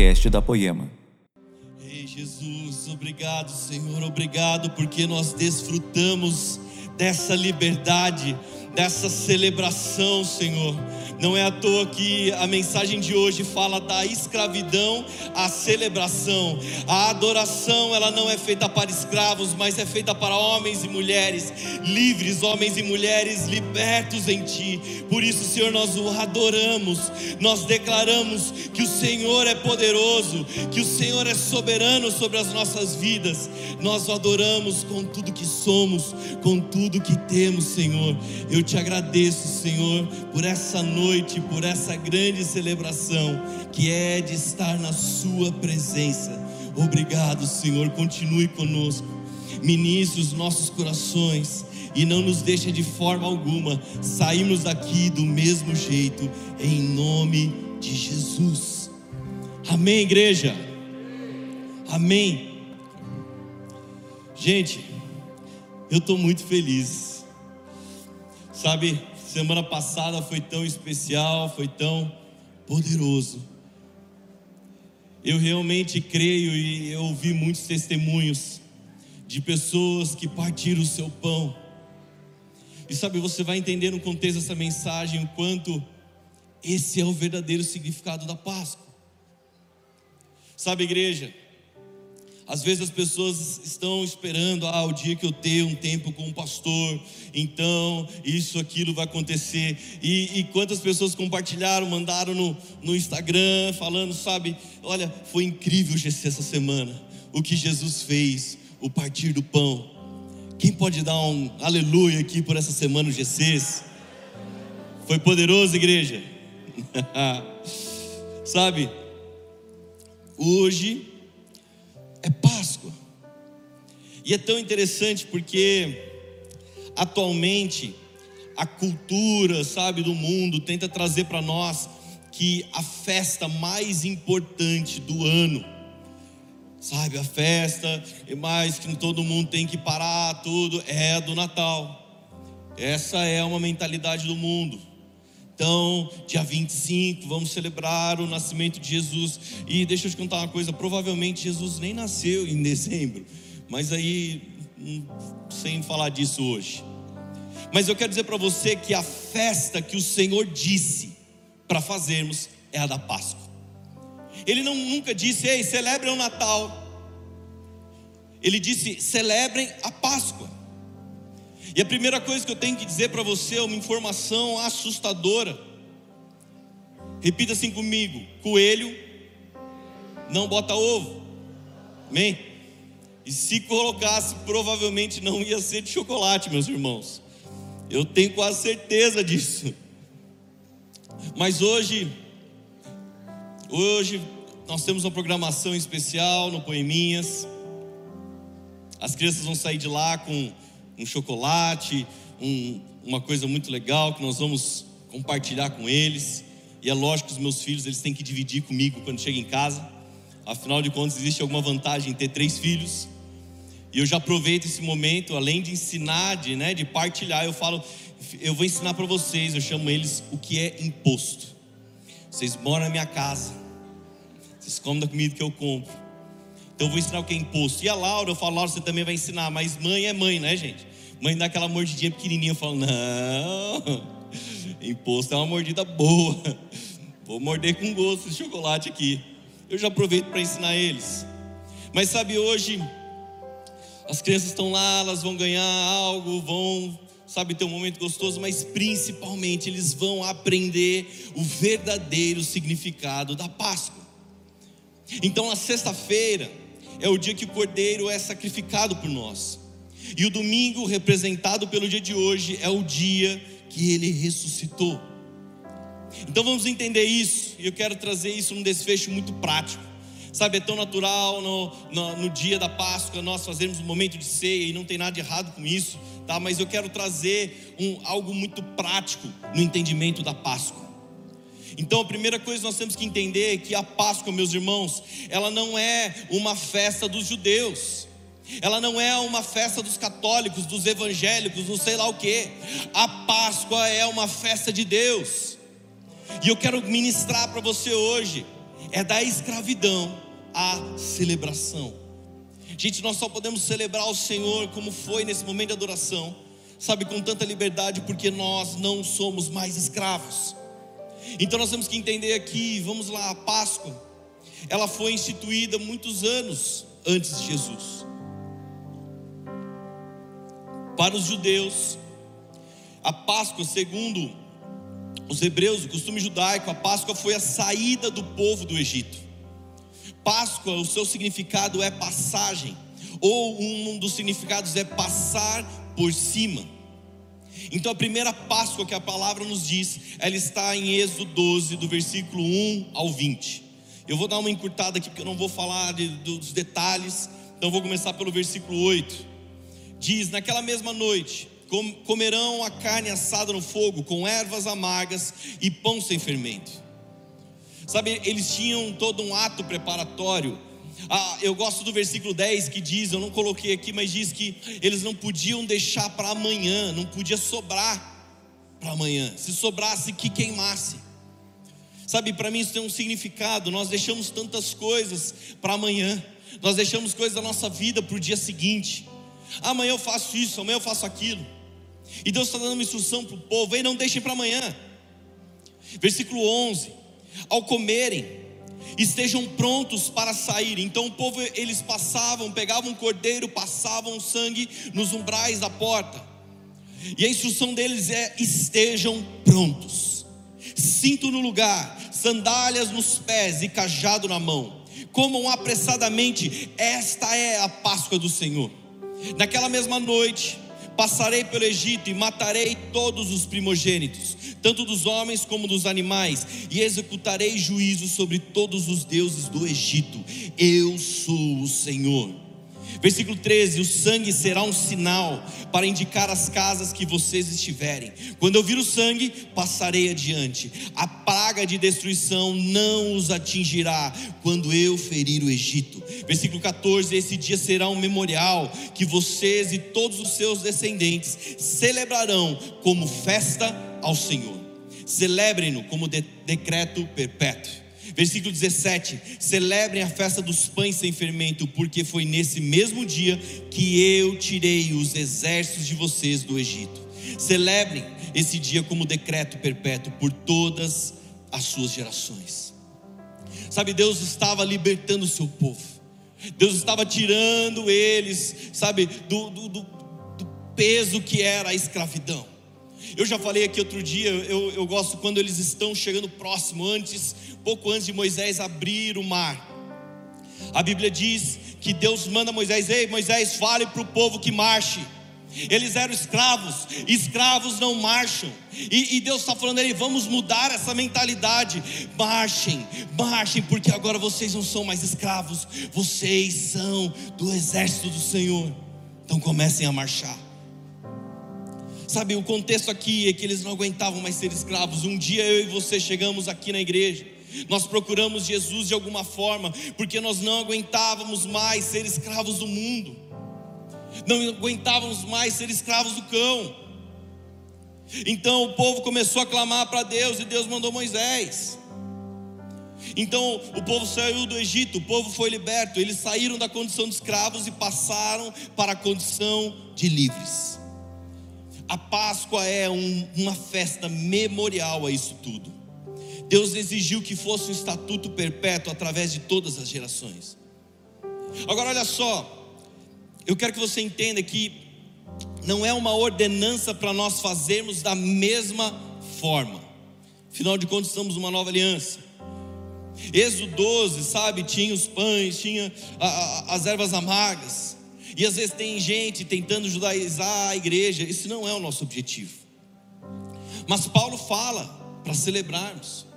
podcast da Poema. Ei, Jesus, obrigado, Senhor, obrigado porque nós desfrutamos dessa liberdade, dessa celebração, Senhor. Não é à toa que a mensagem de hoje fala da escravidão à celebração. A adoração, ela não é feita para escravos, mas é feita para homens e mulheres livres, homens e mulheres libertos em ti. Por isso, Senhor, nós o adoramos. Nós declaramos que o Senhor é poderoso, que o Senhor é soberano sobre as nossas vidas. Nós o adoramos com tudo que somos, com tudo que temos, Senhor. Eu te agradeço, Senhor, por essa noite noite, por essa grande celebração que é de estar na Sua presença. Obrigado, Senhor. Continue conosco, ministre os nossos corações e não nos deixe de forma alguma sairmos daqui do mesmo jeito, em nome de Jesus. Amém, igreja? Amém. Gente, eu estou muito feliz. Sabe, Semana passada foi tão especial, foi tão poderoso. Eu realmente creio e eu ouvi muitos testemunhos de pessoas que partiram o seu pão. E sabe, você vai entender no contexto dessa mensagem o quanto esse é o verdadeiro significado da Páscoa. Sabe, igreja, às vezes as pessoas estão esperando, ah, o dia que eu ter um tempo com um pastor, então isso, aquilo vai acontecer. E, e quantas pessoas compartilharam, mandaram no, no Instagram, falando, sabe, olha, foi incrível o GC essa semana, o que Jesus fez, o partir do pão. Quem pode dar um aleluia aqui por essa semana o GCs? Foi poderoso, igreja? sabe, hoje é Páscoa. E é tão interessante porque atualmente a cultura, sabe, do mundo tenta trazer para nós que a festa mais importante do ano, sabe, a festa e mais que todo mundo tem que parar tudo é a do Natal. Essa é uma mentalidade do mundo. Então, dia 25, vamos celebrar o nascimento de Jesus. E deixa eu te contar uma coisa: provavelmente Jesus nem nasceu em dezembro, mas aí, hum, sem falar disso hoje. Mas eu quero dizer para você que a festa que o Senhor disse para fazermos é a da Páscoa. Ele não, nunca disse, ei, celebrem o Natal. Ele disse, celebrem a Páscoa. E a primeira coisa que eu tenho que dizer para você é uma informação assustadora. Repita assim comigo: coelho não bota ovo. Amém? E se colocasse, provavelmente não ia ser de chocolate, meus irmãos. Eu tenho quase certeza disso. Mas hoje, hoje nós temos uma programação especial no Poeminhas. As crianças vão sair de lá com um chocolate, um, uma coisa muito legal que nós vamos compartilhar com eles. E é lógico que os meus filhos eles têm que dividir comigo quando chegam em casa. Afinal de contas, existe alguma vantagem em ter três filhos. E eu já aproveito esse momento, além de ensinar, de, né, de partilhar, eu falo, eu vou ensinar para vocês, eu chamo eles o que é imposto. Vocês moram na minha casa, vocês comem da comida que eu compro. Então eu vou ensinar o que é imposto. E a Laura, eu falo, Laura, você também vai ensinar, mas mãe é mãe, né, gente? Mãe dá aquela mordidinha pequenininha, eu falo, não, imposto é uma mordida boa. Vou morder com gosto de chocolate aqui. Eu já aproveito para ensinar eles. Mas sabe, hoje, as crianças estão lá, elas vão ganhar algo, vão, sabe, ter um momento gostoso, mas principalmente eles vão aprender o verdadeiro significado da Páscoa. Então, na sexta-feira, é o dia que o cordeiro é sacrificado por nós. E o domingo, representado pelo dia de hoje, é o dia que ele ressuscitou. Então vamos entender isso, e eu quero trazer isso num desfecho muito prático. Sabe, é tão natural no, no, no, dia da Páscoa nós fazermos um momento de ceia e não tem nada de errado com isso, tá? Mas eu quero trazer um, algo muito prático no entendimento da Páscoa. Então a primeira coisa nós temos que entender é que a Páscoa, meus irmãos, ela não é uma festa dos judeus. Ela não é uma festa dos católicos, dos evangélicos, não sei lá o que. A Páscoa é uma festa de Deus. E eu quero ministrar para você hoje é da escravidão à celebração. Gente, nós só podemos celebrar o Senhor como foi nesse momento de adoração, sabe, com tanta liberdade, porque nós não somos mais escravos. Então nós temos que entender aqui, vamos lá, a Páscoa, ela foi instituída muitos anos antes de Jesus. Para os judeus, a Páscoa, segundo os hebreus, o costume judaico, a Páscoa foi a saída do povo do Egito. Páscoa, o seu significado é passagem, ou um dos significados é passar por cima. Então a primeira Páscoa que a palavra nos diz, ela está em Êxodo 12, do versículo 1 ao 20. Eu vou dar uma encurtada aqui porque eu não vou falar de, dos detalhes, então vou começar pelo versículo 8. Diz: Naquela mesma noite, comerão a carne assada no fogo, com ervas amargas e pão sem fermento. Sabe, eles tinham todo um ato preparatório. Ah, eu gosto do versículo 10 que diz, eu não coloquei aqui, mas diz que eles não podiam deixar para amanhã, não podia sobrar para amanhã. Se sobrasse, que queimasse. Sabe, para mim isso tem um significado. Nós deixamos tantas coisas para amanhã, nós deixamos coisas da nossa vida para o dia seguinte. Amanhã eu faço isso, amanhã eu faço aquilo. E Deus está dando uma instrução para o povo: ei, não deixem para amanhã. Versículo 11: Ao comerem, estejam prontos para sair. Então o povo, eles passavam, pegavam um cordeiro, passavam sangue nos umbrais da porta. E a instrução deles é: estejam prontos, cinto no lugar, sandálias nos pés e cajado na mão. Comam apressadamente, esta é a Páscoa do Senhor. Naquela mesma noite, Passarei pelo Egito e matarei todos os primogênitos, tanto dos homens como dos animais, e executarei juízo sobre todos os deuses do Egito. Eu sou o Senhor. Versículo 13: O sangue será um sinal para indicar as casas que vocês estiverem. Quando eu vir o sangue, passarei adiante. A praga de destruição não os atingirá quando eu ferir o Egito. Versículo 14: Esse dia será um memorial que vocês e todos os seus descendentes celebrarão como festa ao Senhor. Celebrem-no como de decreto perpétuo. Versículo 17: Celebrem a festa dos pães sem fermento, porque foi nesse mesmo dia que eu tirei os exércitos de vocês do Egito. Celebrem esse dia como decreto perpétuo por todas as suas gerações. Sabe, Deus estava libertando o seu povo, Deus estava tirando eles, sabe, do, do, do, do peso que era a escravidão. Eu já falei aqui outro dia, eu, eu gosto quando eles estão chegando próximo, antes, pouco antes de Moisés abrir o mar. A Bíblia diz que Deus manda Moisés: Ei, Moisés, fale para o povo que marche. Eles eram escravos, escravos não marcham. E, e Deus está falando aí, vamos mudar essa mentalidade. Marchem, marchem, porque agora vocês não são mais escravos, vocês são do exército do Senhor. Então comecem a marchar. Sabe, o contexto aqui é que eles não aguentavam mais ser escravos. Um dia eu e você chegamos aqui na igreja. Nós procuramos Jesus de alguma forma, porque nós não aguentávamos mais ser escravos do mundo, não aguentávamos mais ser escravos do cão. Então o povo começou a clamar para Deus e Deus mandou Moisés. Então o povo saiu do Egito, o povo foi liberto, eles saíram da condição de escravos e passaram para a condição de livres. A Páscoa é um, uma festa memorial a isso tudo. Deus exigiu que fosse um estatuto perpétuo através de todas as gerações. Agora, olha só, eu quero que você entenda que não é uma ordenança para nós fazermos da mesma forma. Afinal de contas, estamos numa nova aliança. Êxodo 12, sabe, tinha os pães, tinha a, a, as ervas amargas. E às vezes tem gente tentando judaizar a igreja, isso não é o nosso objetivo. Mas Paulo fala para celebrarmos.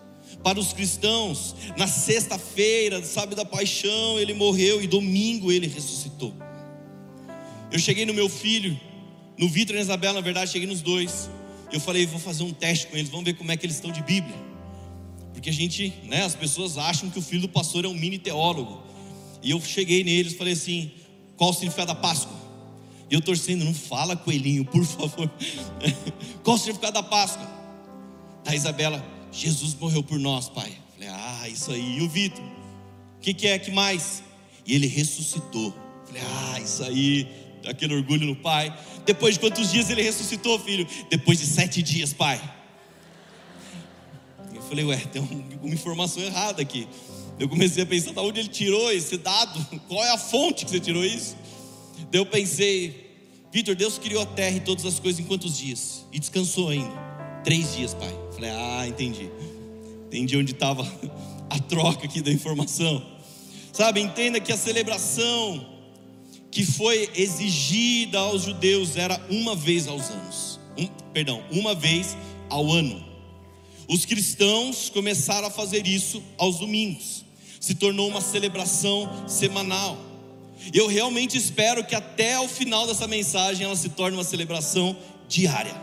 Para os cristãos, na sexta-feira, sabe, da paixão, ele morreu e domingo ele ressuscitou. Eu cheguei no meu filho, no Vitor e na Isabela, na verdade, cheguei nos dois. Eu falei, vou fazer um teste com eles, vamos ver como é que eles estão de Bíblia. Porque a gente, né, as pessoas acham que o filho do pastor é um mini teólogo. E eu cheguei neles e falei assim: qual o significado da Páscoa? E eu torcendo, não fala coelhinho, por favor. Qual o significado da Páscoa? A Isabela, Jesus morreu por nós, pai. Falei, ah, isso aí. E o Vitor? O que, que é que mais? E ele ressuscitou. Falei, ah, isso aí, aquele orgulho no pai. Depois de quantos dias ele ressuscitou, filho? Depois de sete dias, pai. Eu falei, ué, tem uma informação errada aqui. Eu comecei a pensar, de onde ele tirou esse dado? Qual é a fonte que você tirou isso? Daí eu pensei, Vitor, Deus criou a terra e todas as coisas em quantos dias? E descansou ainda. Três dias, pai. Falei, ah, entendi. Entendi onde estava a troca aqui da informação. Sabe, entenda que a celebração que foi exigida aos judeus era uma vez aos anos. Um, perdão, uma vez ao ano. Os cristãos começaram a fazer isso aos domingos. Se tornou uma celebração semanal. Eu realmente espero que até o final dessa mensagem ela se torne uma celebração diária.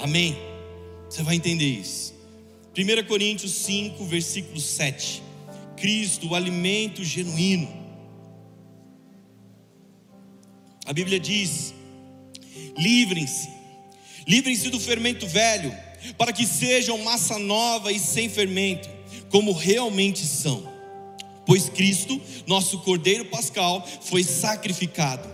Amém? Você vai entender isso. 1 Coríntios 5, versículo 7. Cristo, o alimento genuíno. A Bíblia diz: livrem-se, livrem-se do fermento velho, para que sejam massa nova e sem fermento, como realmente são. Pois Cristo, nosso Cordeiro Pascal, foi sacrificado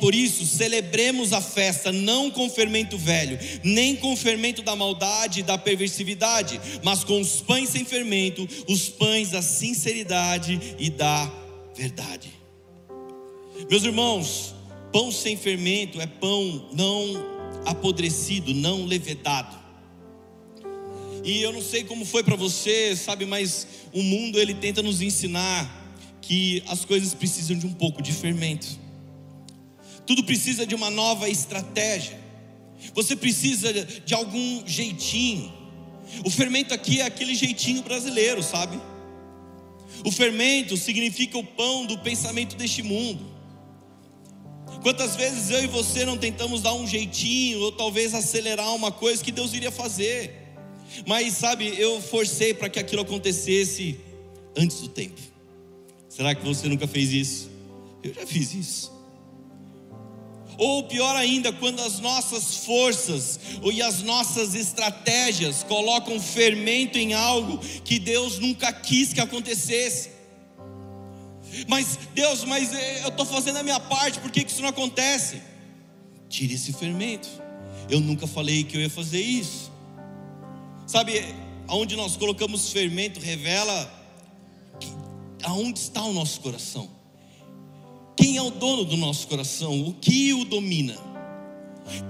por isso, celebremos a festa não com fermento velho, nem com fermento da maldade e da perversividade, mas com os pães sem fermento, os pães da sinceridade e da verdade. Meus irmãos, pão sem fermento é pão não apodrecido, não levedado. E eu não sei como foi para você, sabe, mas o mundo ele tenta nos ensinar que as coisas precisam de um pouco de fermento tudo precisa de uma nova estratégia. Você precisa de algum jeitinho. O fermento aqui é aquele jeitinho brasileiro, sabe? O fermento significa o pão do pensamento deste mundo. Quantas vezes eu e você não tentamos dar um jeitinho, ou talvez acelerar uma coisa que Deus iria fazer, mas sabe, eu forcei para que aquilo acontecesse antes do tempo. Será que você nunca fez isso? Eu já fiz isso. Ou pior ainda, quando as nossas forças e as nossas estratégias colocam fermento em algo que Deus nunca quis que acontecesse. Mas Deus, mas eh, eu estou fazendo a minha parte, por que, que isso não acontece? Tire esse fermento. Eu nunca falei que eu ia fazer isso. Sabe, aonde nós colocamos fermento revela que, aonde está o nosso coração. Quem é o dono do nosso coração? O que o domina?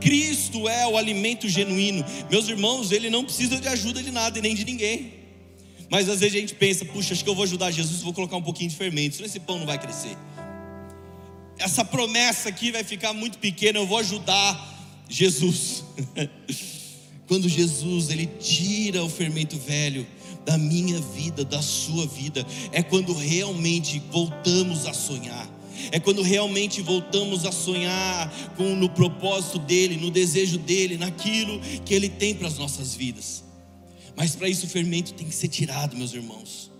Cristo é o alimento genuíno. Meus irmãos, ele não precisa de ajuda de nada e nem de ninguém. Mas às vezes a gente pensa, puxa, acho que eu vou ajudar Jesus, vou colocar um pouquinho de fermento, senão esse pão não vai crescer. Essa promessa aqui vai ficar muito pequena, eu vou ajudar Jesus. Quando Jesus ele tira o fermento velho da minha vida, da sua vida, é quando realmente voltamos a sonhar é quando realmente voltamos a sonhar com no propósito dele, no desejo dele, naquilo que ele tem para as nossas vidas. Mas para isso o fermento tem que ser tirado, meus irmãos.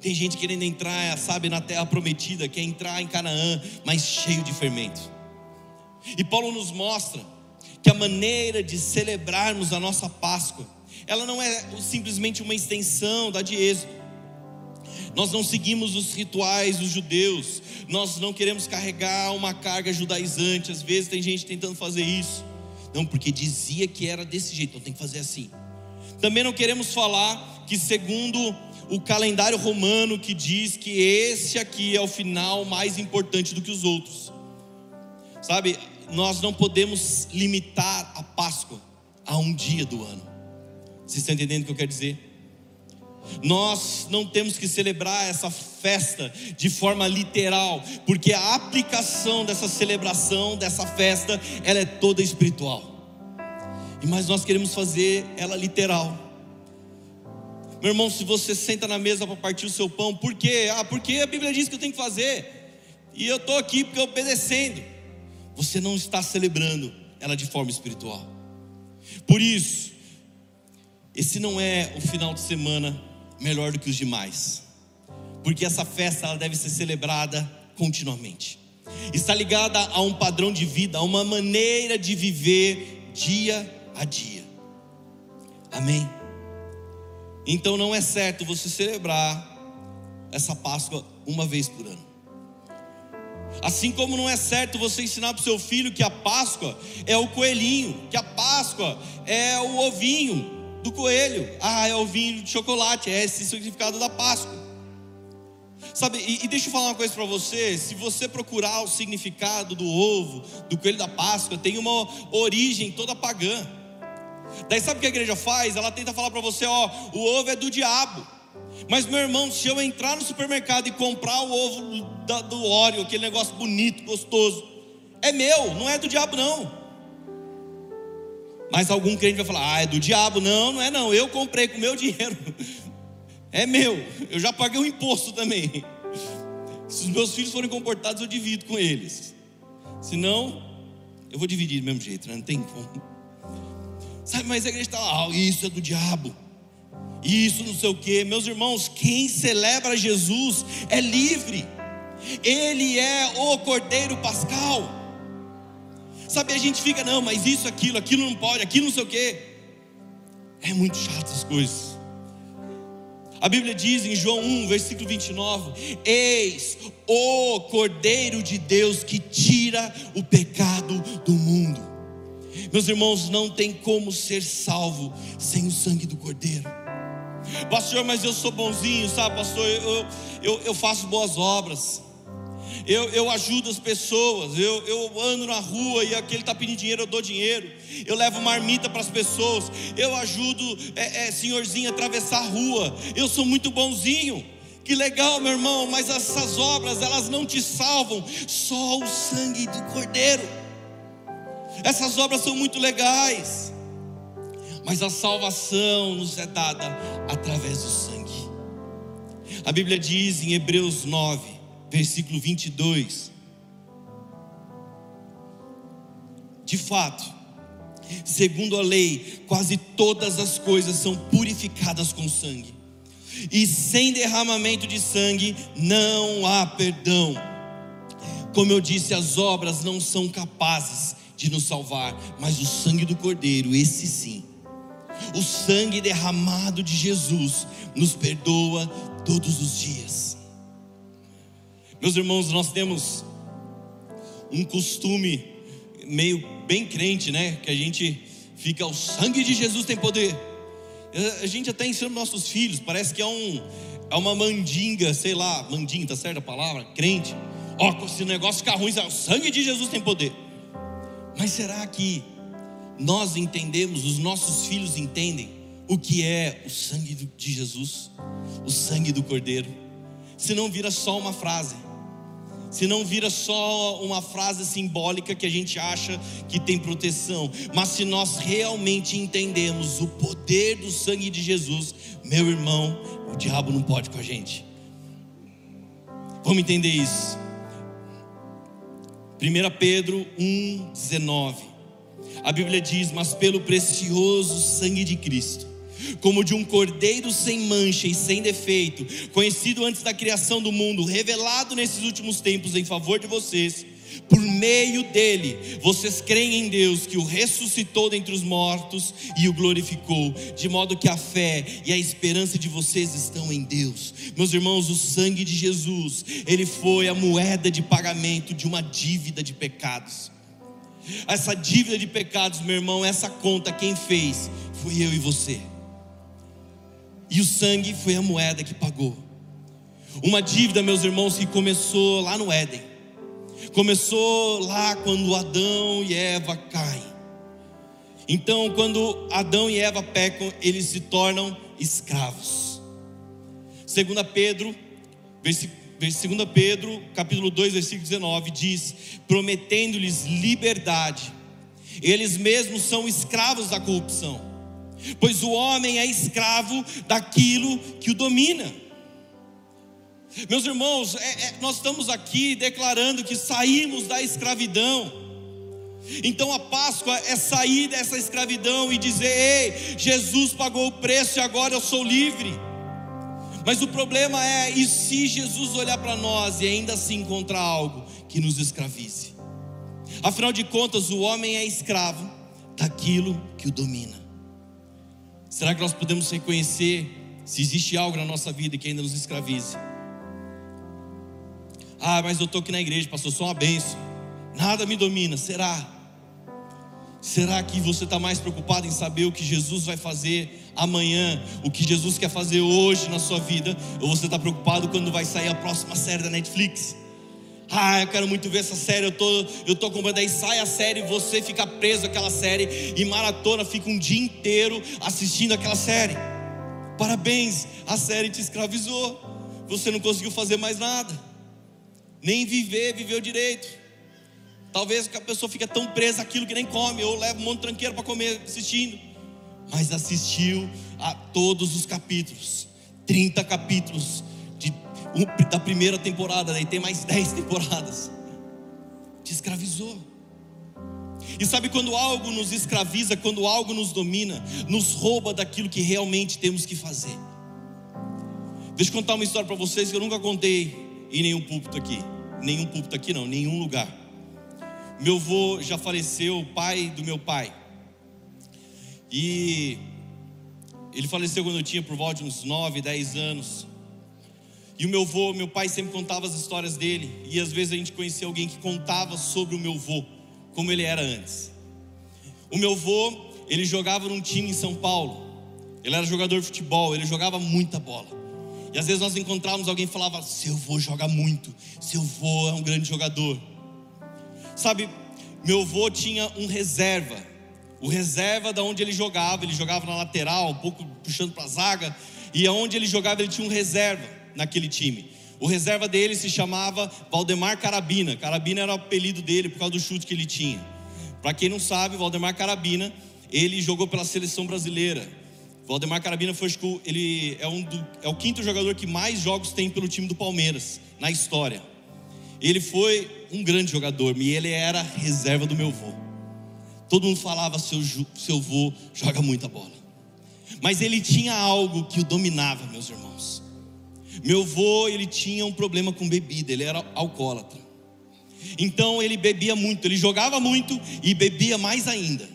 Tem gente querendo entrar, sabe, na terra prometida, quer entrar em Canaã, mas cheio de fermento. E Paulo nos mostra que a maneira de celebrarmos a nossa Páscoa, ela não é simplesmente uma extensão da de Êxodo nós não seguimos os rituais dos judeus, nós não queremos carregar uma carga judaizante. Às vezes tem gente tentando fazer isso, não, porque dizia que era desse jeito, então tem que fazer assim. Também não queremos falar que, segundo o calendário romano, que diz que esse aqui é o final mais importante do que os outros, sabe, nós não podemos limitar a Páscoa a um dia do ano. Vocês estão entendendo o que eu quero dizer? Nós não temos que celebrar essa festa de forma literal, porque a aplicação dessa celebração, dessa festa, ela é toda espiritual. E mas nós queremos fazer ela literal. Meu irmão, se você senta na mesa para partir o seu pão, por quê? Ah, porque a Bíblia diz que eu tenho que fazer. E eu estou aqui porque obedecendo. Você não está celebrando ela de forma espiritual. Por isso, esse não é o final de semana melhor do que os demais, porque essa festa ela deve ser celebrada continuamente. Está ligada a um padrão de vida, a uma maneira de viver dia a dia. Amém. Então não é certo você celebrar essa Páscoa uma vez por ano. Assim como não é certo você ensinar para o seu filho que a Páscoa é o coelhinho, que a Páscoa é o ovinho do coelho. Ah, é ovinho de chocolate, é esse o significado da Páscoa. Sabe, e, e deixa eu falar uma coisa para você: se você procurar o significado do ovo, do coelho da Páscoa, tem uma origem toda pagã. Daí sabe o que a igreja faz? Ela tenta falar para você: ó, o ovo é do diabo. Mas meu irmão, se eu entrar no supermercado e comprar o ovo da, do óleo, aquele negócio bonito, gostoso, é meu, não é do diabo não. Mas algum crente vai falar: ah, é do diabo. Não, não é não. Eu comprei com meu dinheiro. É meu. Eu já paguei o imposto também. Se os meus filhos forem comportados, eu divido com eles. Se não, eu vou dividir do mesmo jeito, né? não tem como. Sabe, mas a igreja está lá, ah, isso é do diabo. Isso não sei o que. Meus irmãos, quem celebra Jesus é livre. Ele é o Cordeiro Pascal. Sabe, a gente fica, não, mas isso, aquilo, aquilo não pode, aquilo não sei o quê. É muito chato essas coisas. A Bíblia diz em João 1, versículo 29: Eis o Cordeiro de Deus que tira o pecado do mundo. Meus irmãos, não tem como ser salvo sem o sangue do Cordeiro. Pastor, mas eu sou bonzinho, sabe, pastor? Eu, eu, eu faço boas obras eu, eu ajudo as pessoas, eu, eu ando na rua e aquele está pedindo dinheiro, eu dou dinheiro, eu levo marmita para as pessoas, eu ajudo é, é, senhorzinho a atravessar a rua, eu sou muito bonzinho. Que legal, meu irmão, mas essas obras elas não te salvam, só o sangue do Cordeiro. Essas obras são muito legais, mas a salvação nos é dada através do sangue. A Bíblia diz em Hebreus 9: versículo 22. De fato, segundo a lei, quase todas as coisas são purificadas com sangue, e sem derramamento de sangue não há perdão. Como eu disse, as obras não são capazes de nos salvar, mas o sangue do Cordeiro, esse sim. O sangue derramado de Jesus nos perdoa todos os dias. Meus irmãos, nós temos um costume meio bem crente, né? Que a gente fica, o sangue de Jesus tem poder. A gente até ensina nossos filhos, parece que é, um, é uma mandinga, sei lá, mandinga, tá certa a palavra? Crente. Ó, oh, se o negócio ficar ruim, o sangue de Jesus tem poder. Mas será que nós entendemos, os nossos filhos entendem o que é o sangue de Jesus, o sangue do Cordeiro? Se não vira só uma frase se não vira só uma frase simbólica que a gente acha que tem proteção, mas se nós realmente entendemos o poder do sangue de Jesus, meu irmão, o diabo não pode com a gente. Vamos entender isso. 1 Pedro 1,19. A Bíblia diz: Mas pelo precioso sangue de Cristo como de um cordeiro sem mancha e sem defeito, conhecido antes da criação do mundo, revelado nesses últimos tempos em favor de vocês. Por meio dele, vocês creem em Deus que o ressuscitou dentre os mortos e o glorificou, de modo que a fé e a esperança de vocês estão em Deus. Meus irmãos, o sangue de Jesus, ele foi a moeda de pagamento de uma dívida de pecados. Essa dívida de pecados, meu irmão, essa conta quem fez foi eu e você. E o sangue foi a moeda que pagou. Uma dívida, meus irmãos, que começou lá no Éden. Começou lá quando Adão e Eva caem. Então, quando Adão e Eva pecam, eles se tornam escravos. 2 Pedro, versículo 2 Pedro, capítulo 2, versículo 19, diz: prometendo-lhes liberdade, eles mesmos são escravos da corrupção pois o homem é escravo daquilo que o domina. Meus irmãos, é, é, nós estamos aqui declarando que saímos da escravidão. Então a Páscoa é sair dessa escravidão e dizer: Ei, Jesus pagou o preço e agora eu sou livre. Mas o problema é: e se Jesus olhar para nós e ainda assim encontrar algo que nos escravize? Afinal de contas, o homem é escravo daquilo que o domina. Será que nós podemos reconhecer se existe algo na nossa vida que ainda nos escravize. Ah, mas eu estou aqui na igreja, pastor, sou uma benção. Nada me domina. Será? Será que você está mais preocupado em saber o que Jesus vai fazer amanhã, o que Jesus quer fazer hoje na sua vida? Ou você está preocupado quando vai sair a próxima série da Netflix? Ah, eu quero muito ver essa série, eu tô, eu tô comprando. Aí sai a série, você fica preso àquela série e maratona, fica um dia inteiro assistindo aquela série. Parabéns, a série te escravizou. Você não conseguiu fazer mais nada, nem viver, viveu direito. Talvez a pessoa fique tão presa àquilo que nem come, ou leva um monte de tranqueiro para comer assistindo. Mas assistiu a todos os capítulos, 30 capítulos da primeira temporada, daí tem mais 10 temporadas. Te escravizou. E sabe quando algo nos escraviza, quando algo nos domina, nos rouba daquilo que realmente temos que fazer. Deixa eu contar uma história para vocês que eu nunca contei em nenhum púlpito aqui. Nenhum púlpito aqui não, nenhum lugar. Meu avô já faleceu, pai do meu pai. E ele faleceu quando eu tinha por volta de uns 9, 10 anos. E o meu avô, meu pai sempre contava as histórias dele. E às vezes a gente conhecia alguém que contava sobre o meu avô, como ele era antes. O meu avô, ele jogava num time em São Paulo. Ele era jogador de futebol, ele jogava muita bola. E às vezes nós encontrávamos alguém que falava: Seu avô joga muito, seu avô é um grande jogador. Sabe, meu avô tinha um reserva. O reserva da onde ele jogava, ele jogava na lateral, um pouco puxando para a zaga, e aonde ele jogava, ele tinha um reserva naquele time. O reserva dele se chamava Valdemar Carabina. Carabina era o apelido dele por causa do chute que ele tinha. Para quem não sabe, Valdemar Carabina, ele jogou pela seleção brasileira. Valdemar Carabina foi ele é, um do, é o quinto jogador que mais jogos tem pelo time do Palmeiras na história. Ele foi um grande jogador e ele era reserva do meu avô. Todo mundo falava: seu, seu avô joga muita bola. Mas ele tinha algo que o dominava, meus irmãos. Meu avô, ele tinha um problema com bebida, ele era alcoólatra. Então ele bebia muito, ele jogava muito e bebia mais ainda.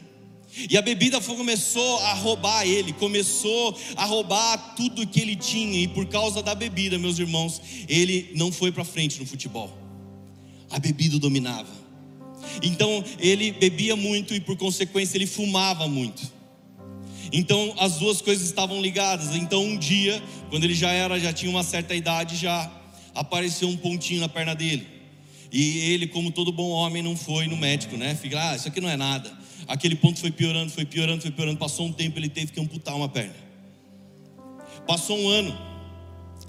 E a bebida começou a roubar ele, começou a roubar tudo que ele tinha, e por causa da bebida, meus irmãos, ele não foi para frente no futebol a bebida dominava. Então ele bebia muito e por consequência ele fumava muito. Então as duas coisas estavam ligadas. Então um dia, quando ele já era, já tinha uma certa idade, já apareceu um pontinho na perna dele. E ele, como todo bom homem, não foi no médico, né? Fica, ah, isso aqui não é nada. Aquele ponto foi piorando, foi piorando, foi piorando. Passou um tempo, ele teve que amputar uma perna. Passou um ano.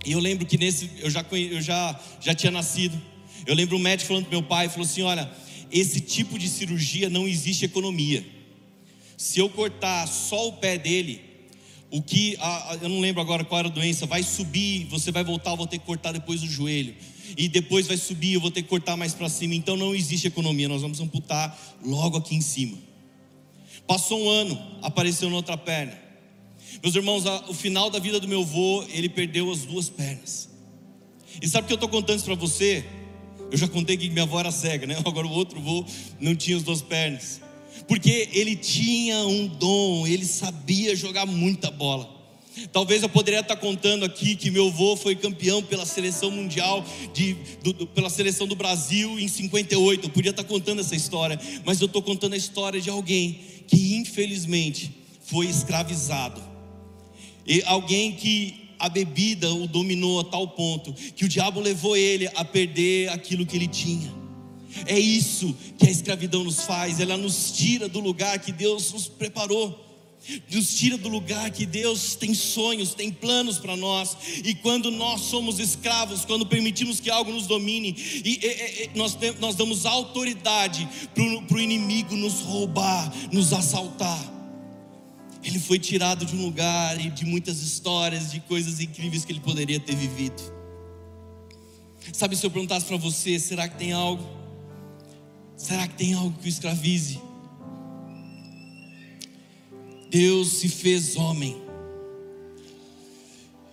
E eu lembro que nesse, eu já, eu já, já tinha nascido. Eu lembro um médico falando para meu pai, falou assim: olha, esse tipo de cirurgia não existe economia. Se eu cortar só o pé dele, o que, eu não lembro agora qual era a doença, vai subir, você vai voltar, eu vou ter que cortar depois o joelho. E depois vai subir, eu vou ter que cortar mais para cima. Então não existe economia, nós vamos amputar logo aqui em cima. Passou um ano, apareceu na outra perna. Meus irmãos, o final da vida do meu avô, ele perdeu as duas pernas. E sabe o que eu estou contando isso para você? Eu já contei que minha avó era cega, né? Agora o outro avô não tinha as duas pernas. Porque ele tinha um dom, ele sabia jogar muita bola. Talvez eu poderia estar contando aqui que meu avô foi campeão pela seleção mundial, de, do, do, pela seleção do Brasil em 58. Eu podia estar contando essa história, mas eu estou contando a história de alguém que infelizmente foi escravizado. E alguém que a bebida o dominou a tal ponto que o diabo levou ele a perder aquilo que ele tinha. É isso que a escravidão nos faz, ela nos tira do lugar que Deus nos preparou. Nos tira do lugar que Deus tem sonhos, tem planos para nós, e quando nós somos escravos, quando permitimos que algo nos domine, e, e, e nós, nós damos autoridade para o inimigo nos roubar, nos assaltar. Ele foi tirado de um lugar e de muitas histórias, de coisas incríveis que ele poderia ter vivido. Sabe, se eu perguntasse para você, será que tem algo? Será que tem algo que o escravize? Deus se fez homem.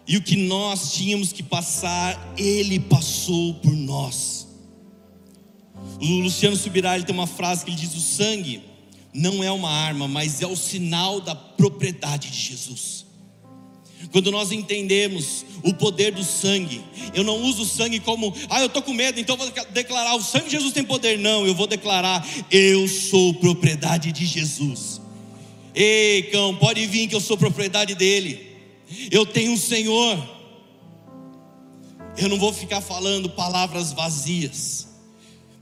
E o que nós tínhamos que passar, Ele passou por nós. O Luciano Subirá ele tem uma frase que ele diz: o sangue não é uma arma, mas é o sinal da propriedade de Jesus. Quando nós entendemos o poder do sangue, eu não uso o sangue como, ah, eu estou com medo, então vou declarar: o sangue de Jesus tem poder. Não, eu vou declarar: eu sou propriedade de Jesus. Ei, cão, pode vir que eu sou propriedade dele. Eu tenho um Senhor. Eu não vou ficar falando palavras vazias,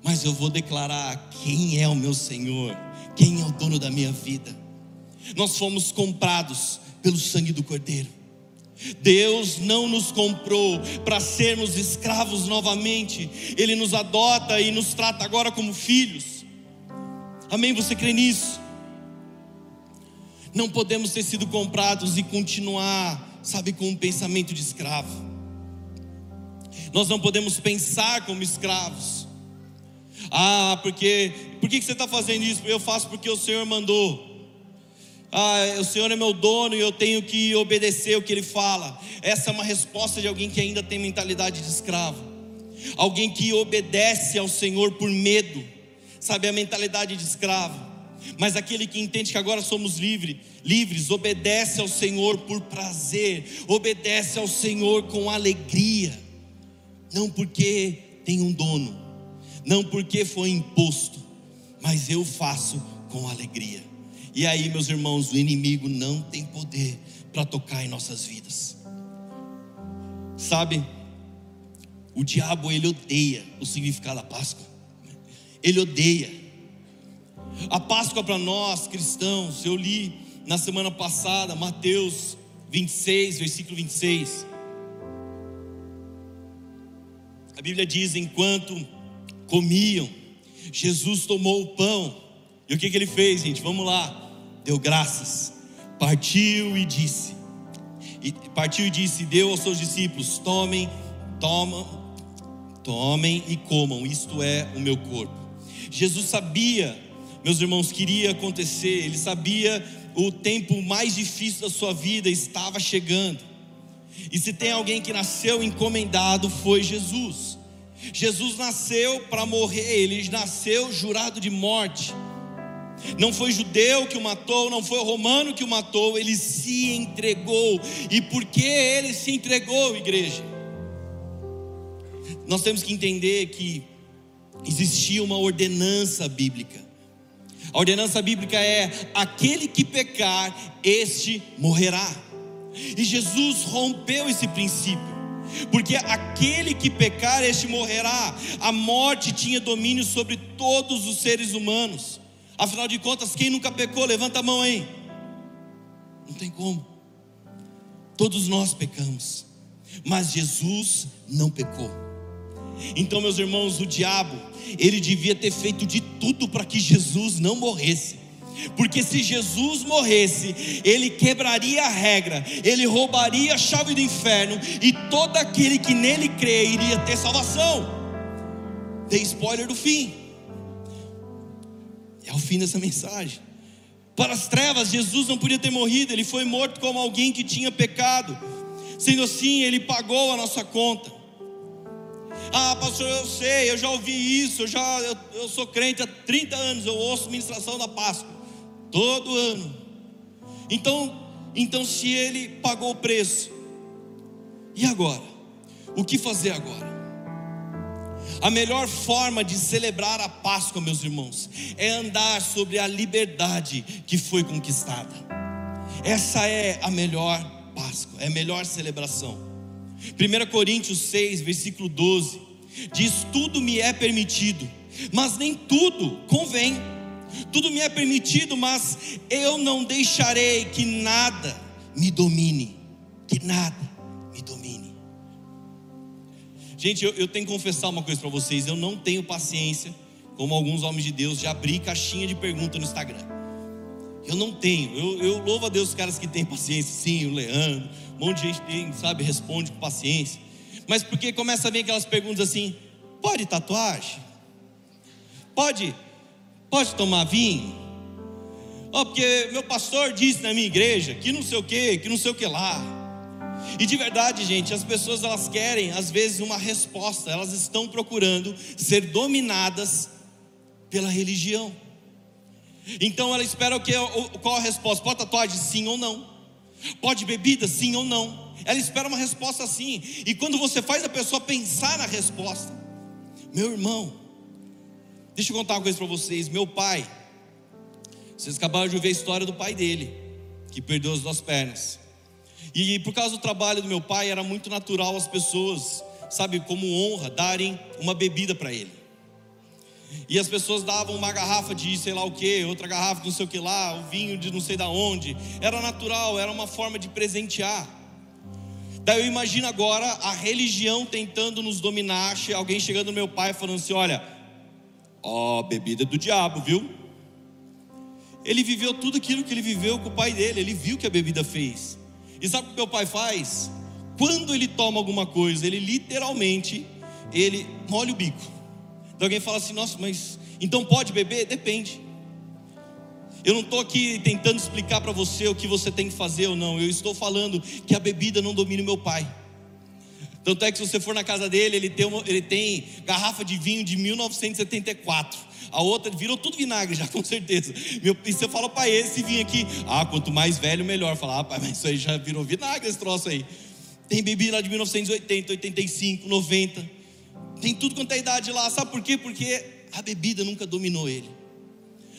mas eu vou declarar quem é o meu Senhor, quem é o dono da minha vida. Nós fomos comprados pelo sangue do Cordeiro. Deus não nos comprou para sermos escravos novamente, Ele nos adota e nos trata agora como filhos. Amém? Você crê nisso? Não podemos ter sido comprados e continuar, sabe, com um pensamento de escravo. Nós não podemos pensar como escravos. Ah, porque por que você está fazendo isso? Eu faço porque o Senhor mandou. Ah, o Senhor é meu dono e eu tenho que obedecer o que Ele fala. Essa é uma resposta de alguém que ainda tem mentalidade de escravo, alguém que obedece ao Senhor por medo, sabe a mentalidade de escravo. Mas aquele que entende que agora somos livres, livres, obedece ao Senhor por prazer, obedece ao Senhor com alegria, não porque tem um dono, não porque foi imposto, mas eu faço com alegria. E aí, meus irmãos, o inimigo não tem poder para tocar em nossas vidas. Sabe? O diabo ele odeia o significado da Páscoa. Ele odeia. A Páscoa para nós cristãos, eu li na semana passada Mateus 26, versículo 26. A Bíblia diz: enquanto comiam, Jesus tomou o pão. E o que, que ele fez, gente? Vamos lá deu graças, partiu e disse, e partiu e disse, deu aos seus discípulos: tomem, tomam, tomem e comam, isto é o meu corpo. Jesus sabia, meus irmãos, que iria acontecer, ele sabia o tempo mais difícil da sua vida estava chegando. E se tem alguém que nasceu encomendado, foi Jesus. Jesus nasceu para morrer, ele nasceu jurado de morte. Não foi judeu que o matou, não foi romano que o matou, ele se entregou. E por que ele se entregou, igreja? Nós temos que entender que existia uma ordenança bíblica. A ordenança bíblica é: aquele que pecar, este morrerá. E Jesus rompeu esse princípio. Porque aquele que pecar, este morrerá. A morte tinha domínio sobre todos os seres humanos. Afinal de contas, quem nunca pecou, levanta a mão aí. Não tem como. Todos nós pecamos, mas Jesus não pecou. Então, meus irmãos, o diabo, ele devia ter feito de tudo para que Jesus não morresse. Porque se Jesus morresse, ele quebraria a regra, ele roubaria a chave do inferno e todo aquele que nele crê iria ter salvação. Dei spoiler do fim. É o fim dessa mensagem. Para as trevas, Jesus não podia ter morrido, ele foi morto como alguém que tinha pecado. Sendo assim, ele pagou a nossa conta. Ah, pastor, eu sei, eu já ouvi isso, eu já eu, eu sou crente há 30 anos, eu ouço ministração da Páscoa todo ano. Então, então se ele pagou o preço, e agora? O que fazer agora? A melhor forma de celebrar a Páscoa, meus irmãos, é andar sobre a liberdade que foi conquistada. Essa é a melhor Páscoa, é a melhor celebração. 1 Coríntios 6, versículo 12, diz: Tudo me é permitido, mas nem tudo convém. Tudo me é permitido, mas eu não deixarei que nada me domine, que nada. Gente, eu, eu tenho que confessar uma coisa para vocês: eu não tenho paciência, como alguns homens de Deus, de abrir caixinha de pergunta no Instagram. Eu não tenho. Eu, eu louvo a Deus os caras que têm paciência, sim, o Leandro, um monte de gente tem, sabe, responde com paciência. Mas porque começa a vir aquelas perguntas assim: pode tatuagem? Pode, pode tomar vinho? Oh, porque meu pastor disse na minha igreja que não sei o que, que não sei o que lá. E de verdade, gente, as pessoas elas querem às vezes uma resposta, elas estão procurando ser dominadas pela religião. Então ela espera o que qual a resposta? Pode tatuagem sim ou não? Pode bebida, sim ou não? Ela espera uma resposta sim. E quando você faz a pessoa pensar na resposta, meu irmão, deixa eu contar uma coisa para vocês. Meu pai, vocês acabaram de ver a história do pai dele, que perdeu as duas pernas. E por causa do trabalho do meu pai, era muito natural as pessoas, sabe, como honra, darem uma bebida para ele. E as pessoas davam uma garrafa de sei lá o que, outra garrafa de não sei o que lá, o vinho de não sei da onde. Era natural, era uma forma de presentear. Daí eu imagino agora a religião tentando nos dominar, alguém chegando no meu pai falando assim: olha, ó, bebida do diabo, viu? Ele viveu tudo aquilo que ele viveu com o pai dele, ele viu que a bebida fez. E sabe o que meu pai faz? Quando ele toma alguma coisa, ele literalmente, ele molha o bico. Então alguém fala assim, nossa, mas então pode beber? Depende. Eu não estou aqui tentando explicar para você o que você tem que fazer ou não. Eu estou falando que a bebida não domina o meu pai. Tanto é que se você for na casa dele, ele tem, uma, ele tem garrafa de vinho de 1974 a outra virou tudo vinagre já, com certeza. Meu, e você fala para esse vinho aqui, ah, quanto mais velho, melhor. Falar, ah, pai, mas isso aí já virou vinagre esse troço aí. Tem bebida lá de 1980, 85, 90. Tem tudo quanto é idade lá. Sabe por quê? Porque a bebida nunca dominou ele.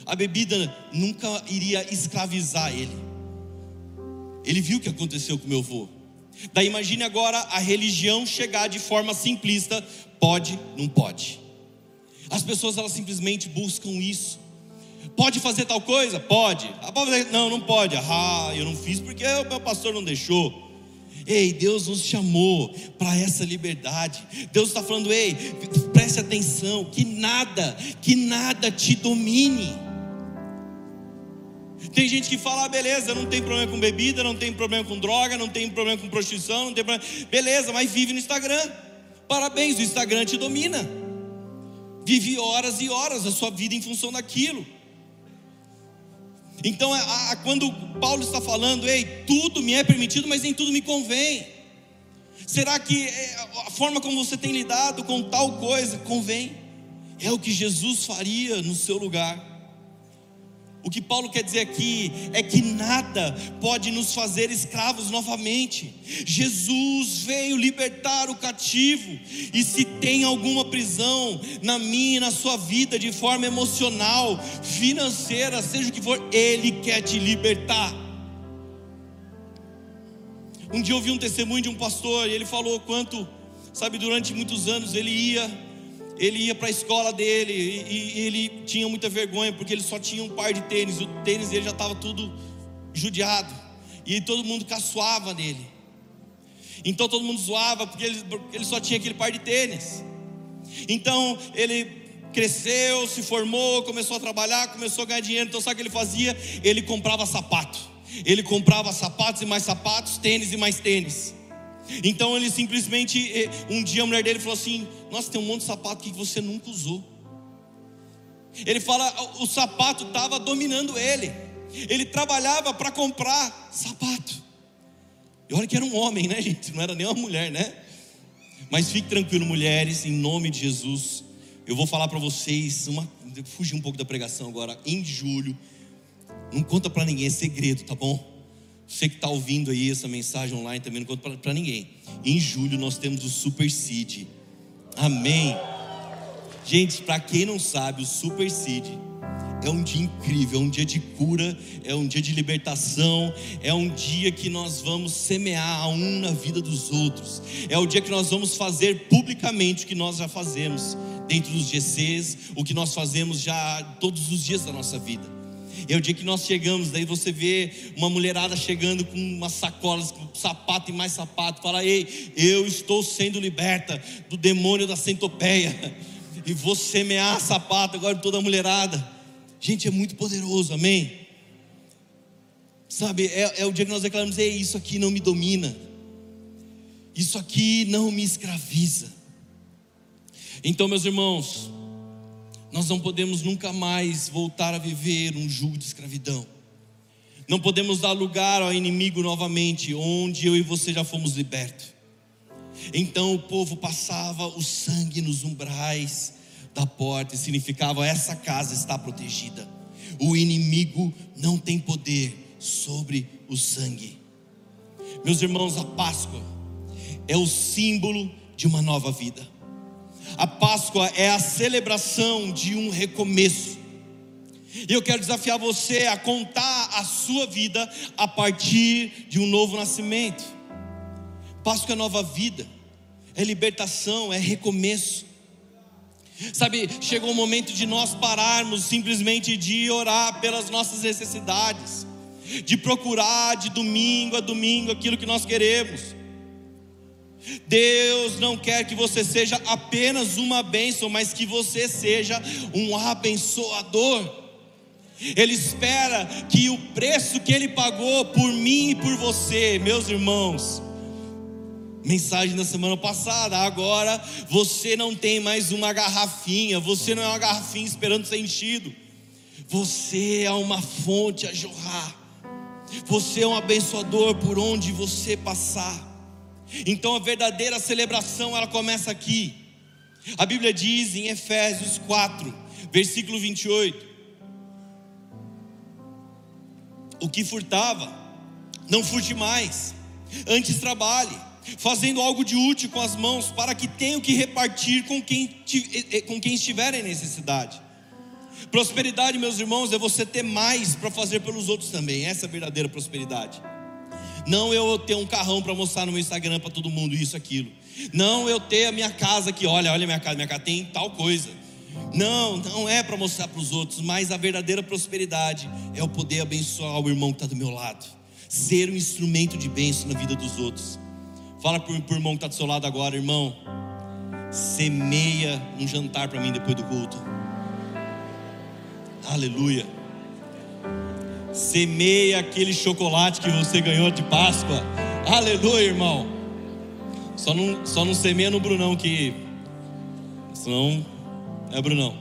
A bebida nunca iria escravizar ele. Ele viu o que aconteceu com meu avô. Daí imagine agora a religião chegar de forma simplista: pode, não pode. As pessoas elas simplesmente buscam isso. Pode fazer tal coisa? Pode. Ah, não, não pode. Ah, eu não fiz porque o meu pastor não deixou. Ei, Deus nos chamou para essa liberdade. Deus está falando, ei, preste atenção, que nada, que nada te domine. Tem gente que fala, ah, beleza, não tem problema com bebida, não tem problema com droga, não tem problema com prostituição, não tem problema. Beleza, mas vive no Instagram. Parabéns, o Instagram te domina. Vive horas e horas a sua vida em função daquilo. Então, a, a, quando Paulo está falando, ei, tudo me é permitido, mas nem tudo me convém. Será que é, a forma como você tem lidado com tal coisa convém? É o que Jesus faria no seu lugar. O que Paulo quer dizer aqui é que nada pode nos fazer escravos novamente. Jesus veio libertar o cativo, e se tem alguma prisão na minha e na sua vida, de forma emocional, financeira, seja o que for, Ele quer te libertar. Um dia eu ouvi um testemunho de um pastor, e ele falou quanto, sabe, durante muitos anos ele ia ele ia para a escola dele e, e, ele tinha muita vergonha porque ele só tinha um par de tênis, o tênis dele já estava tudo judiado e todo mundo caçoava nele. Então todo mundo zoava porque ele, ele só tinha aquele par de tênis. Então ele cresceu, se formou, começou a trabalhar, começou a ganhar dinheiro. Então sabe o que ele fazia? Ele comprava sapato. Ele comprava sapatos e mais sapatos, tênis e mais tênis. Então ele simplesmente, um dia a mulher dele falou assim: Nossa, tem um monte de sapato que você nunca usou. Ele fala, o sapato estava dominando ele. Ele trabalhava para comprar sapato. E olha que era um homem, né, gente? Não era nem uma mulher, né? Mas fique tranquilo, mulheres, em nome de Jesus. Eu vou falar para vocês uma, fugir um pouco da pregação agora. Em julho, não conta para ninguém, é segredo, tá bom? Você que está ouvindo aí essa mensagem online também não conta para ninguém. Em julho nós temos o Super Seed. Amém. Gente, para quem não sabe, o Super Seed é um dia incrível, é um dia de cura, é um dia de libertação, é um dia que nós vamos semear a um na vida dos outros, é o dia que nós vamos fazer publicamente o que nós já fazemos dentro dos GCs, o que nós fazemos já todos os dias da nossa vida. É o dia que nós chegamos, daí você vê uma mulherada chegando com umas sacolas, com sapato e mais sapato, fala: Ei, eu estou sendo liberta do demônio da centopeia, e vou semear sapato agora toda a mulherada. Gente, é muito poderoso, amém? Sabe, é, é o dia que nós declaramos: Ei, isso aqui não me domina, isso aqui não me escraviza. Então, meus irmãos, nós não podemos nunca mais voltar a viver um jugo de escravidão. Não podemos dar lugar ao inimigo novamente, onde eu e você já fomos libertos. Então o povo passava o sangue nos umbrais da porta e significava essa casa está protegida. O inimigo não tem poder sobre o sangue. Meus irmãos, a Páscoa é o símbolo de uma nova vida. A Páscoa é a celebração de um recomeço. E eu quero desafiar você a contar a sua vida a partir de um novo nascimento. Páscoa é nova vida, é libertação, é recomeço. Sabe, chegou o momento de nós pararmos simplesmente de orar pelas nossas necessidades, de procurar de domingo a domingo aquilo que nós queremos. Deus não quer que você seja apenas uma bênção, mas que você seja um abençoador. Ele espera que o preço que ele pagou por mim e por você, meus irmãos, mensagem da semana passada, agora você não tem mais uma garrafinha, você não é uma garrafinha esperando ser enchido, você é uma fonte a jorrar, você é um abençoador por onde você passar. Então a verdadeira celebração ela começa aqui. A Bíblia diz em Efésios 4, versículo 28, o que furtava, não furte mais, antes trabalhe, fazendo algo de útil com as mãos, para que tenha o que repartir com quem, com quem estiver em necessidade. Prosperidade, meus irmãos, é você ter mais para fazer pelos outros também, essa é a verdadeira prosperidade. Não eu ter um carrão para mostrar no meu Instagram para todo mundo isso, aquilo. Não eu ter a minha casa aqui, olha, olha minha casa, minha casa tem tal coisa. Não, não é para mostrar para os outros, mas a verdadeira prosperidade é o poder abençoar o irmão que está do meu lado, ser um instrumento de bênção na vida dos outros. Fala para o irmão que está do seu lado agora, irmão, semeia um jantar para mim depois do culto. Aleluia. Semeia aquele chocolate que você ganhou de Páscoa. Aleluia, irmão. Só não, só não semeia no Brunão que senão é Brunão.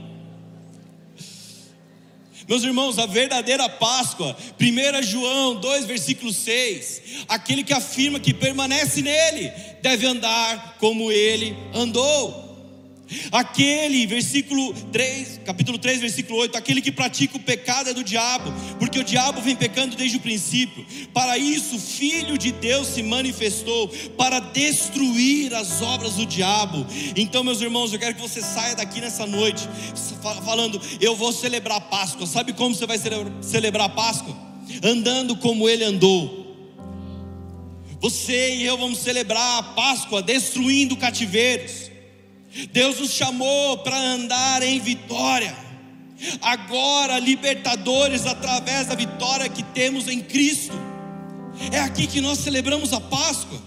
Meus irmãos, a verdadeira Páscoa, 1 João 2, versículo 6: aquele que afirma que permanece nele, deve andar como ele andou. Aquele, versículo 3, capítulo 3, versículo 8, aquele que pratica o pecado é do diabo, porque o diabo vem pecando desde o princípio. Para isso, o filho de Deus se manifestou para destruir as obras do diabo. Então, meus irmãos, eu quero que você saia daqui nessa noite falando: "Eu vou celebrar a Páscoa". Sabe como você vai celebrar a Páscoa? Andando como ele andou. Você e eu vamos celebrar a Páscoa destruindo cativeiros Deus nos chamou para andar em vitória. Agora, libertadores através da vitória que temos em Cristo. É aqui que nós celebramos a Páscoa.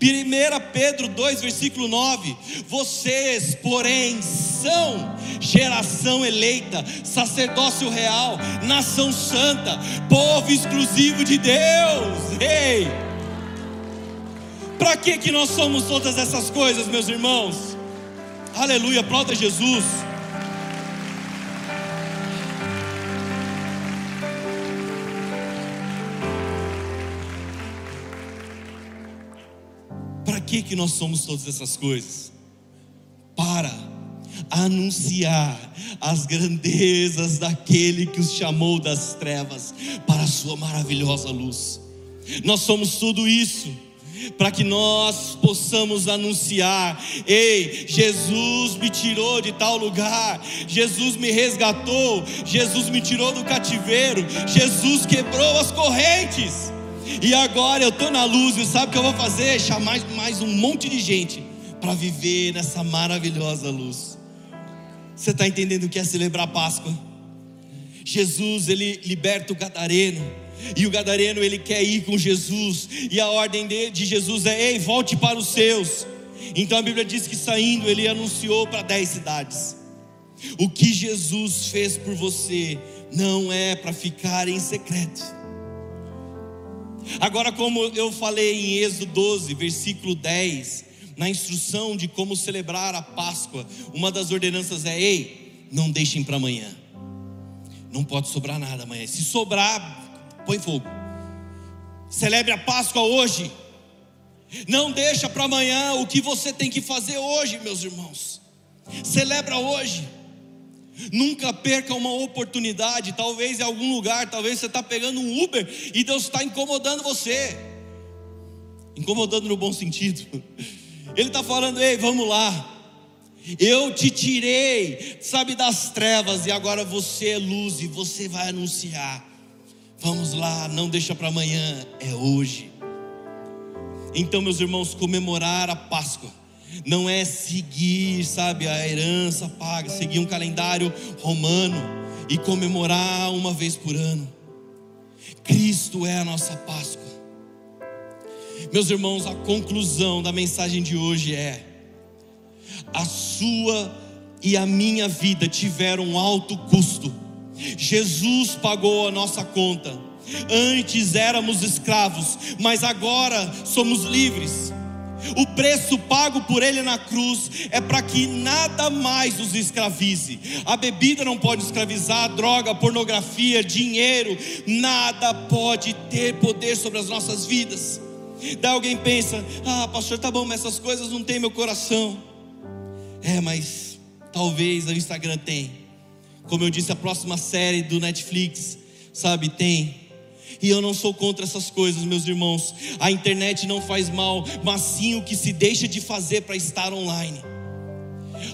1 Pedro 2, versículo 9: Vocês, porém, são geração eleita, sacerdócio real, nação santa, povo exclusivo de Deus. Ei! Para que, que nós somos todas essas coisas, meus irmãos? Aleluia, aplauda Jesus. Para que que nós somos todas essas coisas? Para anunciar as grandezas daquele que os chamou das trevas para a sua maravilhosa luz. Nós somos tudo isso para que nós possamos anunciar: ei, Jesus me tirou de tal lugar, Jesus me resgatou, Jesus me tirou do cativeiro, Jesus quebrou as correntes, e agora eu estou na luz, e sabe o que eu vou fazer? Chamar mais um monte de gente para viver nessa maravilhosa luz. Você está entendendo o que é celebrar Páscoa? Jesus, ele liberta o gadareno e o gadareno ele quer ir com Jesus, e a ordem de Jesus é: ei, volte para os seus. Então a Bíblia diz que saindo ele anunciou para dez cidades. O que Jesus fez por você não é para ficar em secreto. Agora, como eu falei em Êxodo 12, versículo 10, na instrução de como celebrar a Páscoa, uma das ordenanças é: ei, não deixem para amanhã. Não pode sobrar nada amanhã. Se sobrar, põe fogo. Celebre a Páscoa hoje. Não deixa para amanhã o que você tem que fazer hoje, meus irmãos. Celebra hoje. Nunca perca uma oportunidade. Talvez em algum lugar, talvez você está pegando um Uber e Deus está incomodando você. incomodando no bom sentido. Ele está falando: ei, vamos lá. Eu te tirei, sabe, das trevas, e agora você é luz e você vai anunciar. Vamos lá, não deixa para amanhã, é hoje. Então, meus irmãos, comemorar a Páscoa não é seguir, sabe, a herança paga, seguir um calendário romano e comemorar uma vez por ano. Cristo é a nossa Páscoa. Meus irmãos, a conclusão da mensagem de hoje é: a sua e a minha vida tiveram um alto custo. Jesus pagou a nossa conta. Antes éramos escravos, mas agora somos livres. O preço pago por ele na cruz é para que nada mais nos escravize. A bebida não pode escravizar, a droga, a pornografia, dinheiro, nada pode ter poder sobre as nossas vidas. Daí alguém pensa: ah, pastor, tá bom, mas essas coisas não tem meu coração. É, mas talvez o Instagram tem. Como eu disse, a próxima série do Netflix, sabe, tem. E eu não sou contra essas coisas, meus irmãos. A internet não faz mal, mas sim o que se deixa de fazer para estar online.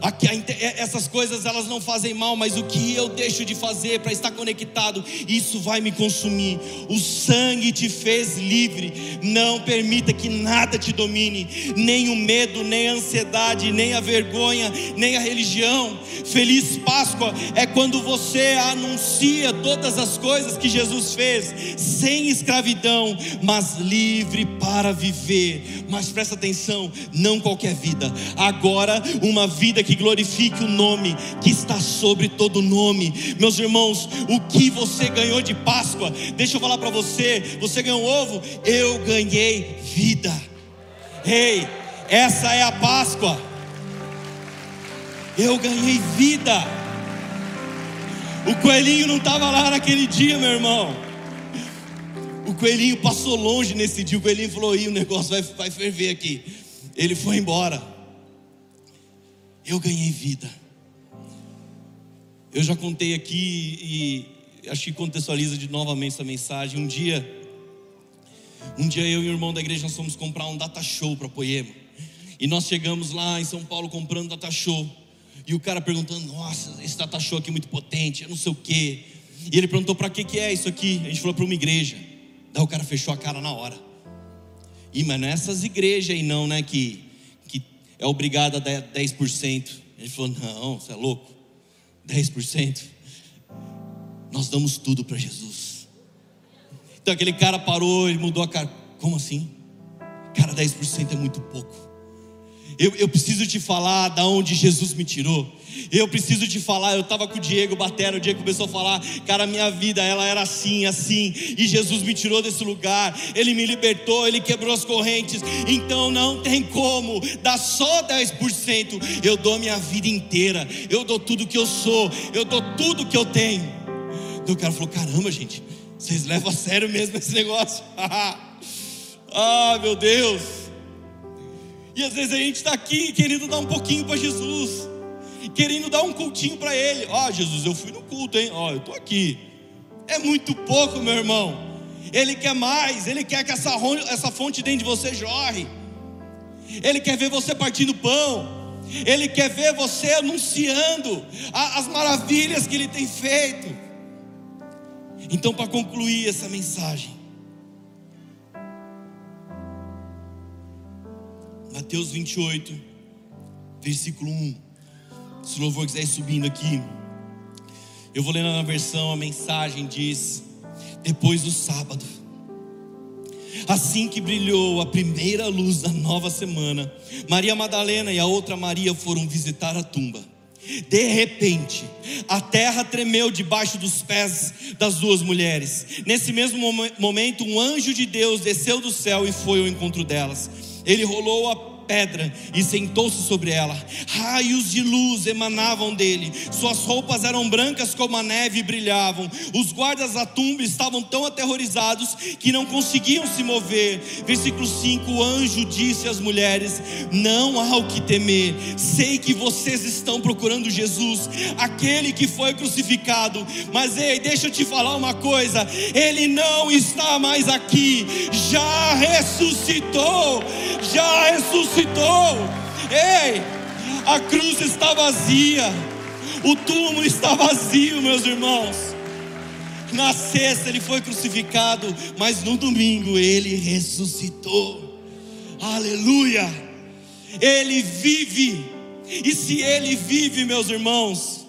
Aqui, é, essas coisas elas não fazem mal, mas o que eu deixo de fazer para estar conectado, isso vai me consumir. O sangue te fez livre. Não permita que nada te domine, nem o medo, nem a ansiedade, nem a vergonha, nem a religião. Feliz Páscoa é quando você anuncia todas as coisas que Jesus fez, sem escravidão, mas livre para viver. Mas presta atenção, não qualquer vida. Agora uma vida que glorifique o nome que está sobre todo nome. Meus irmãos, o que você ganhou de Páscoa? Deixa eu falar para você. Você ganhou um ovo? Eu ganhei vida. Ei, essa é a Páscoa. Eu ganhei vida. O coelhinho não estava lá naquele dia, meu irmão. O coelhinho passou longe nesse dia. O coelhinho falou: Ih, o negócio vai, vai ferver aqui. Ele foi embora eu ganhei vida. Eu já contei aqui e acho que contextualiza de novamente essa mensagem. Um dia, um dia eu e o irmão da igreja nós fomos comprar um data show para Poema. E nós chegamos lá em São Paulo comprando data show. E o cara perguntando: Nossa, esse data show aqui é muito potente, eu não sei o quê. E ele perguntou: Para que, que é isso aqui? A gente falou: Para uma igreja. Daí o cara fechou a cara na hora. E mas nessas igrejas aí não, né? Que é obrigado a dar 10%. Ele falou: Não, você é louco. 10%. Nós damos tudo para Jesus. Então aquele cara parou, ele mudou a cara. Como assim? Cara, 10% é muito pouco. Eu, eu preciso te falar da onde Jesus me tirou. Eu preciso te falar, eu estava com o Diego Batera, o Diego começou a falar, cara, minha vida ela era assim, assim, e Jesus me tirou desse lugar, Ele me libertou, Ele quebrou as correntes, então não tem como dar só 10%, eu dou minha vida inteira, eu dou tudo que eu sou, eu dou tudo que eu tenho. Então o cara falou: caramba, gente, vocês levam a sério mesmo esse negócio? ah, meu Deus. E às vezes a gente está aqui querendo dar um pouquinho para Jesus, querendo dar um cultinho para Ele. Ó, oh, Jesus, eu fui no culto, hein? Ó, oh, eu estou aqui. É muito pouco, meu irmão. Ele quer mais, Ele quer que essa, essa fonte dentro de você jorre. Ele quer ver você partindo pão. Ele quer ver você anunciando as maravilhas que Ele tem feito. Então, para concluir essa mensagem, Mateus 28, versículo 1. Se o louvor quiser ir subindo aqui, eu vou ler na versão, a mensagem diz: Depois do sábado, assim que brilhou a primeira luz da nova semana, Maria Madalena e a outra Maria foram visitar a tumba. De repente, a terra tremeu debaixo dos pés das duas mulheres. Nesse mesmo momento, um anjo de Deus desceu do céu e foi ao encontro delas. Ele rolou a pedra e sentou-se sobre ela. Raios de luz emanavam dele, suas roupas eram brancas como a neve e brilhavam. Os guardas da tumba estavam tão aterrorizados que não conseguiam se mover. Versículo 5: O anjo disse às mulheres: Não há o que temer, sei que vocês estão procurando Jesus, aquele que foi crucificado. Mas ei, deixa eu te falar uma coisa: ele não está mais aqui, já ressuscitou, já ressuscitou. Ei, a cruz está vazia, o túmulo está vazio, meus irmãos. Na sexta ele foi crucificado, mas no domingo ele ressuscitou. Aleluia! Ele vive. E se ele vive, meus irmãos,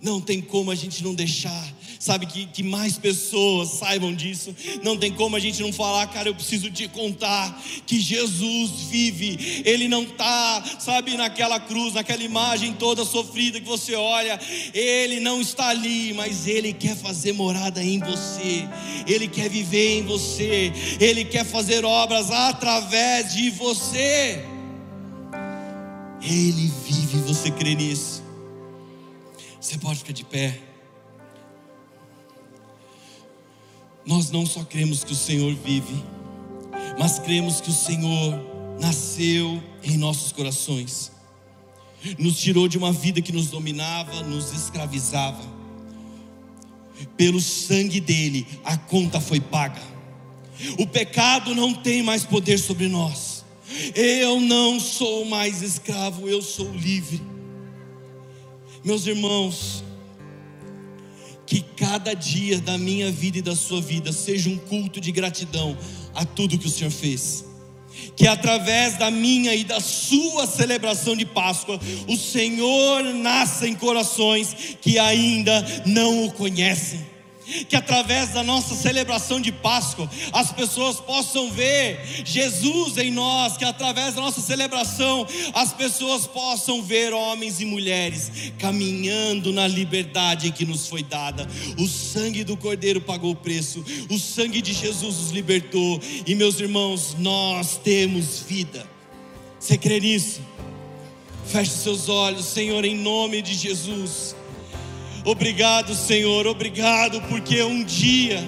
não tem como a gente não deixar sabe, que, que mais pessoas saibam disso. Não tem como a gente não falar, cara, eu preciso te contar que Jesus vive, Ele não está, sabe, naquela cruz, naquela imagem toda sofrida que você olha, Ele não está ali, mas Ele quer fazer morada em você, Ele quer viver em você, Ele quer fazer obras através de você. Ele vive, você crê nisso? Você pode ficar de pé. Nós não só cremos que o Senhor vive, mas cremos que o Senhor nasceu em nossos corações, nos tirou de uma vida que nos dominava, nos escravizava. Pelo sangue dele, a conta foi paga. O pecado não tem mais poder sobre nós. Eu não sou mais escravo, eu sou livre. Meus irmãos, que cada dia da minha vida e da sua vida seja um culto de gratidão a tudo que o Senhor fez. Que através da minha e da sua celebração de Páscoa, o Senhor nasça em corações que ainda não o conhecem que através da nossa celebração de Páscoa as pessoas possam ver Jesus em nós, que através da nossa celebração as pessoas possam ver homens e mulheres caminhando na liberdade que nos foi dada. O sangue do Cordeiro pagou o preço, o sangue de Jesus nos libertou, e meus irmãos, nós temos vida. Você crê nisso? Feche seus olhos, Senhor, em nome de Jesus. Obrigado, Senhor, obrigado, porque um dia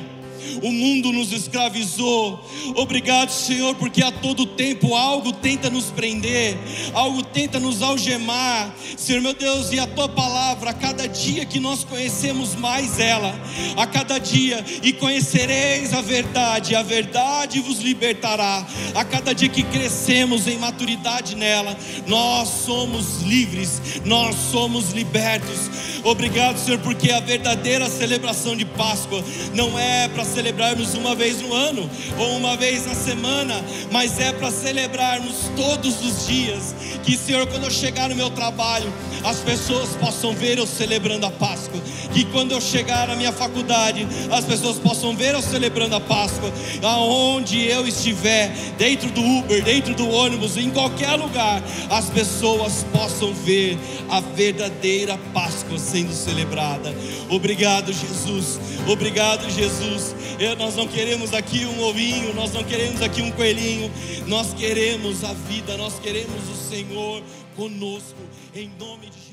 o mundo nos escravizou. Obrigado, Senhor, porque a todo tempo algo tenta nos prender, algo tenta nos algemar. Senhor meu Deus, e a tua palavra, a cada dia que nós conhecemos mais ela, a cada dia, e conhecereis a verdade, a verdade vos libertará. A cada dia que crescemos em maturidade nela, nós somos livres, nós somos libertos. Obrigado, Senhor, porque a verdadeira celebração de Páscoa não é para celebrarmos uma vez no ano ou uma vez na semana, mas é para celebrarmos todos os dias. Que, Senhor, quando eu chegar no meu trabalho, as pessoas possam ver eu celebrando a Páscoa. Que quando eu chegar na minha faculdade, as pessoas possam ver eu celebrando a Páscoa. Aonde eu estiver, dentro do Uber, dentro do ônibus, em qualquer lugar, as pessoas possam ver a verdadeira Páscoa sendo celebrada. Obrigado, Jesus. Obrigado, Jesus. Eu, nós não queremos aqui um ovinho, nós não queremos aqui um coelhinho, nós queremos a vida, nós queremos o Senhor conosco, em nome de Jesus.